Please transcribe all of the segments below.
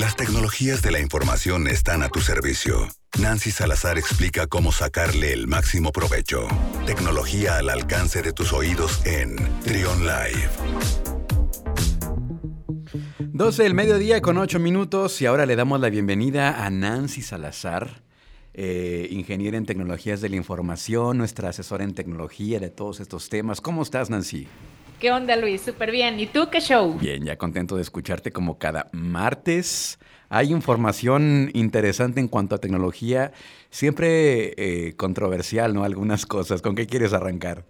Las tecnologías de la información están a tu servicio. Nancy Salazar explica cómo sacarle el máximo provecho. Tecnología al alcance de tus oídos en Trion Live. 12 del mediodía con 8 minutos y ahora le damos la bienvenida a Nancy Salazar, eh, ingeniera en tecnologías de la información, nuestra asesora en tecnología de todos estos temas. ¿Cómo estás, Nancy? ¿Qué onda, Luis? Súper bien. ¿Y tú qué show? Bien, ya contento de escucharte como cada martes. Hay información interesante en cuanto a tecnología, siempre eh, controversial, ¿no? Algunas cosas. ¿Con qué quieres arrancar?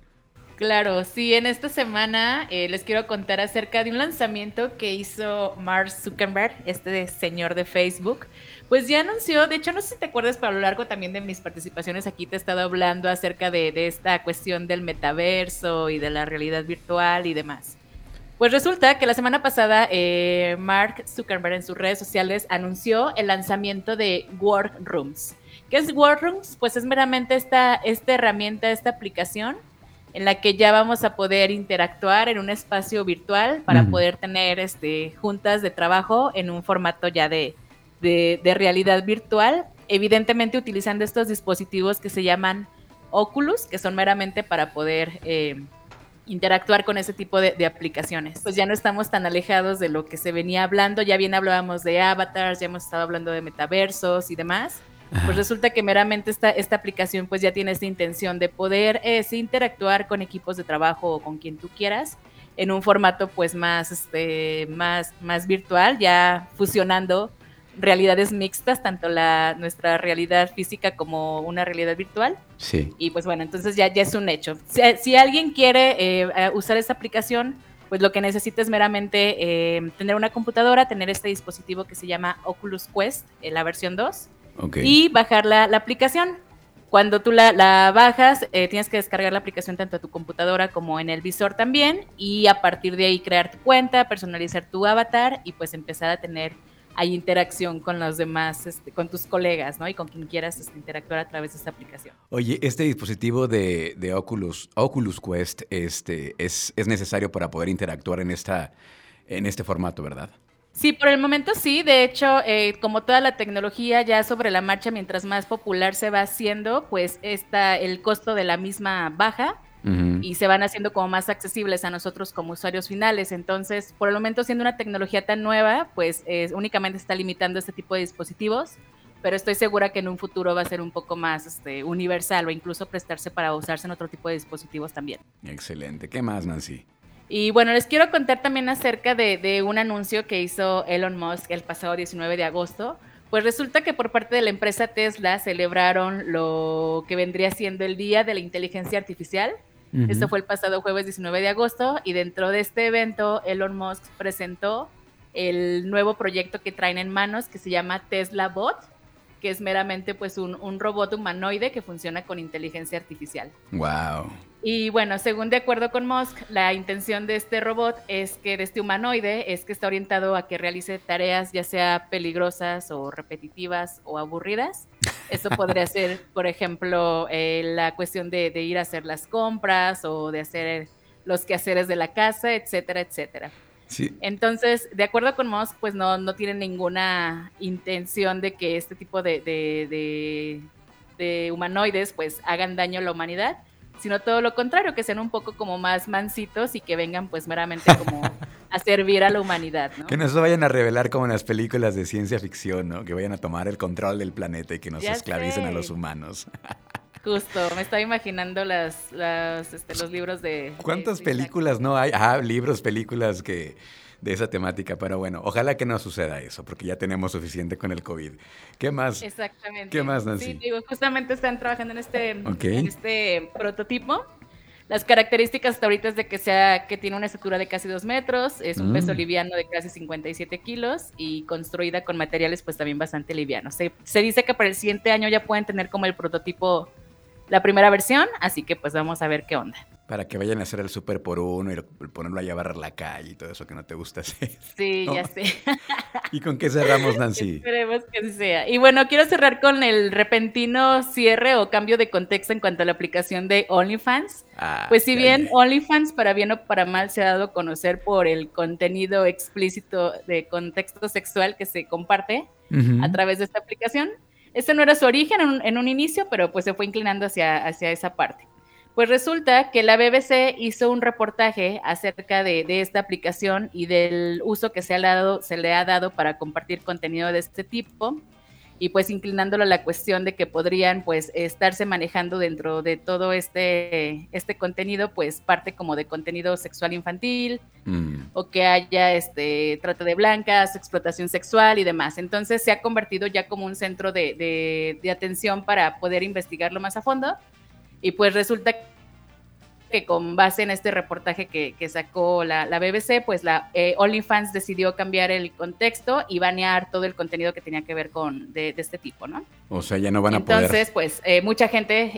Claro, sí, en esta semana eh, les quiero contar acerca de un lanzamiento que hizo Mark Zuckerberg, este señor de Facebook, pues ya anunció, de hecho no sé si te acuerdas, pero a lo largo también de mis participaciones aquí te he estado hablando acerca de, esta cuestión del metaverso y de la realidad virtual y demás. Pues resulta que la semana pasada eh, Mark Zuckerberg en sus redes sociales anunció el lanzamiento de Workrooms. ¿Qué es Workrooms? Pues es meramente esta, esta herramienta, esta aplicación en la que ya vamos a poder interactuar en un espacio virtual para poder tener este, juntas de trabajo en un formato ya de, de, realidad virtual, evidentemente utilizando estos dispositivos que se llaman Oculus, que son meramente para poder eh, interactuar con ese tipo de, aplicaciones. Pues ya no estamos tan alejados de lo que se venía hablando, ya bien hablábamos de avatars, ya hemos estado hablando de metaversos y demás. Pues resulta que meramente esta, esta aplicación pues ya tiene esta intención de poder eh, interactuar con equipos de trabajo o con quien tú quieras en un formato pues más, este, más, más virtual, ya fusionando realidades mixtas, tanto la nuestra realidad física como una realidad virtual. Sí. Y pues bueno, entonces ya, ya es un hecho. Si, alguien quiere eh, usar esta aplicación, pues lo que necesita es meramente eh, tener una computadora, tener este dispositivo que se llama Oculus Quest, en la versión 2, y bajar la, aplicación. Cuando tú la, bajas, eh, tienes que descargar la aplicación tanto a tu computadora como en el visor también y a partir de ahí crear tu cuenta, personalizar tu avatar y pues empezar a tener hay interacción con los demás, este, con tus colegas, ¿no? Y con quien quieras este, interactuar a través de esta aplicación. Oye, este dispositivo de, Oculus, Oculus Quest, este, es, es necesario para poder interactuar en, esta, en este formato, ¿verdad? Sí, por el momento sí. De hecho, eh, como toda la tecnología ya sobre la marcha, mientras más popular se va haciendo, pues está el costo de la misma baja y se van haciendo como más accesibles a nosotros como usuarios finales. Entonces, por el momento, siendo una tecnología tan nueva, pues únicamente está limitando este tipo de dispositivos, pero estoy segura que en un futuro va a ser un poco más este, universal o incluso prestarse para usarse en otro tipo de dispositivos también. Excelente. ¿Qué más, Nancy? Y bueno, les quiero contar también acerca de, de un anuncio que hizo Elon Musk el pasado 19 de agosto. Pues resulta que por parte de la empresa Tesla celebraron lo que vendría siendo el Día de la Inteligencia Artificial, esto fue el pasado jueves 19 de agosto y dentro de este evento Elon Musk presentó el nuevo proyecto que traen en manos que se llama Tesla Bot, que es meramente pues un, un robot humanoide que funciona con inteligencia artificial. Wow. Y bueno, según de acuerdo con Musk, la intención de este robot es que, de este humanoide, es que está orientado a que realice tareas ya sea peligrosas o repetitivas o aburridas. Eso podría ser, por ejemplo, eh, la cuestión de, ir a hacer las compras o de hacer los quehaceres de la casa, etcétera, etcétera. Sí. Entonces, de acuerdo con Musk, pues no, no tiene ninguna intención de que este tipo de, de, de humanoides pues hagan daño a la humanidad sino todo lo contrario, que sean un poco como más mansitos y que vengan pues meramente como a servir a la humanidad, ¿no? Que no se vayan a revelar como en las películas de ciencia ficción, ¿no? Que vayan a tomar el control del planeta y que nos esclavicen a los humanos. Justo, me estaba imaginando las, las este, los libros de... ¿Cuántas películas no hay? Ah, libros, películas que de esa temática, pero bueno, ojalá que no suceda eso, porque ya tenemos suficiente con el COVID. ¿Qué más? Exactamente. ¿Qué más, Nancy? Sí, digo, justamente están trabajando en este, en este prototipo. Las características hasta ahorita es de que sea que tiene una estatura de casi dos metros, es un peso mm. liviano de casi 57 kilos y construida con materiales pues también bastante livianos. Se, se dice que para el siguiente año ya pueden tener como el prototipo la primera versión, así que pues vamos a ver qué onda. Para que vayan a hacer el súper por uno y ponerlo a barrer la calle y todo eso que no te gusta hacer. Sí, ya sé. ¿Y con qué cerramos, Nancy? Esperemos que sea. Y bueno, quiero cerrar con el repentino cierre o cambio de contexto en cuanto a la aplicación de OnlyFans. Ah, pues si bien OnlyFans, para bien o para mal, se ha dado a conocer por el contenido explícito de contexto sexual que se comparte a través de esta aplicación, este no era su origen en un, en un, inicio, pero pues se fue inclinando hacia, hacia esa parte. Pues resulta que la BBC hizo un reportaje acerca de, esta aplicación y del uso que se, ha dado, se le ha dado para compartir contenido de este tipo y pues inclinándolo a la cuestión de que podrían pues estarse manejando dentro de todo este, este contenido pues parte como de contenido sexual infantil mm. o que haya este trata de blancas, explotación sexual y demás. Entonces se ha convertido ya como un centro de, de atención para poder investigarlo más a fondo y pues resulta que con base en este reportaje que, sacó la, BBC, pues la eh, OnlyFans decidió cambiar el contexto y banear todo el contenido que tenía que ver con de, este tipo, ¿no? O sea, ya no van a poder. Entonces, pues eh, mucha gente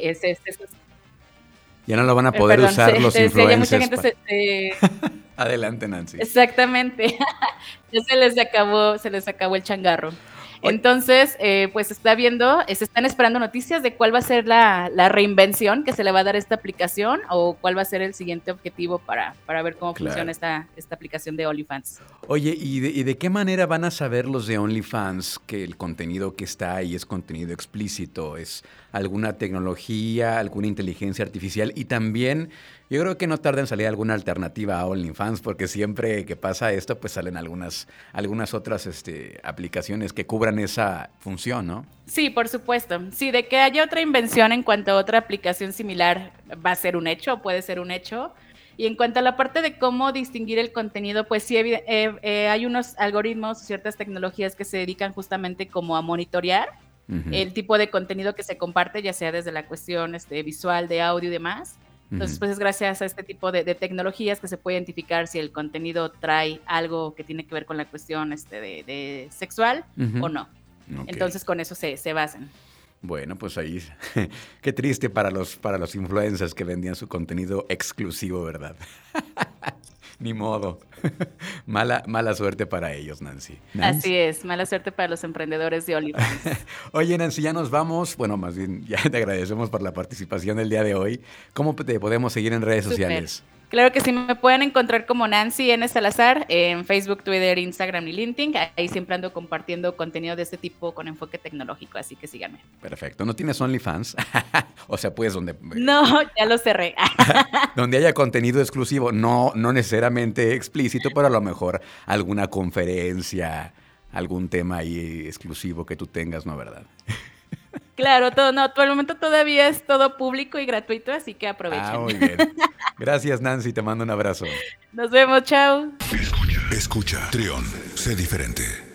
ya no lo van a eh, poder usar los influencers. Adelante, Nancy. Exactamente. ya se les acabó, se les acabó el changarro. Entonces, eh, pues está viendo, eh, se están esperando noticias de cuál va a ser la, reinvención que se le va a dar a esta aplicación o cuál va a ser el siguiente objetivo para, para ver cómo funciona esta, esta aplicación de OnlyFans. Oye, ¿y de, ¿y de qué manera van a saber los de OnlyFans que el contenido que está ahí es contenido explícito? ¿Es alguna tecnología, alguna inteligencia artificial? Y también yo creo que no tarda en salir alguna alternativa a OnlyFans, porque siempre que pasa esto, pues salen algunas, algunas otras este, aplicaciones que cubran esa función, ¿no? Sí, por supuesto. Sí, de que haya otra invención en cuanto a otra aplicación similar va a ser un hecho, puede ser un hecho. Y en cuanto a la parte de cómo distinguir el contenido, pues sí, eh, eh, hay unos algoritmos, ciertas tecnologías que se dedican justamente como a monitorear el tipo de contenido que se comparte, ya sea desde la cuestión este, visual, de audio y demás. Entonces, pues es gracias a este tipo de, tecnologías que se puede identificar si el contenido trae algo que tiene que ver con la cuestión este, de, sexual o no. Entonces, con eso se, se basan. Bueno, pues ahí, qué triste para los, para los influencers que vendían su contenido exclusivo, ¿verdad? Ni modo. mala, mala suerte para ellos, Nancy. Así es, mala suerte para los emprendedores de OnlyFans. Oye, Nancy, ya nos vamos. Bueno, más bien, ya te agradecemos por la participación del día de hoy. ¿Cómo te podemos seguir en redes sociales? Claro que sí, me pueden encontrar como Nancy N. Salazar en Facebook, Twitter, Instagram y LinkedIn. Ahí siempre ando compartiendo contenido de este tipo con enfoque tecnológico, así que síganme. Perfecto. ¿No tienes OnlyFans? o sea, pues donde... No, ya lo cerré. donde haya contenido exclusivo, no, no necesariamente explícito, pero a lo mejor alguna conferencia, algún tema ahí exclusivo que tú tengas, ¿no? ¿Verdad? Claro, todo, no, por el momento todavía es todo público y gratuito, así que aprovechen. Ah, muy bien. Gracias, Nancy, te mando un abrazo. Nos vemos, chao. Escucha, escucha, Trión, sé diferente.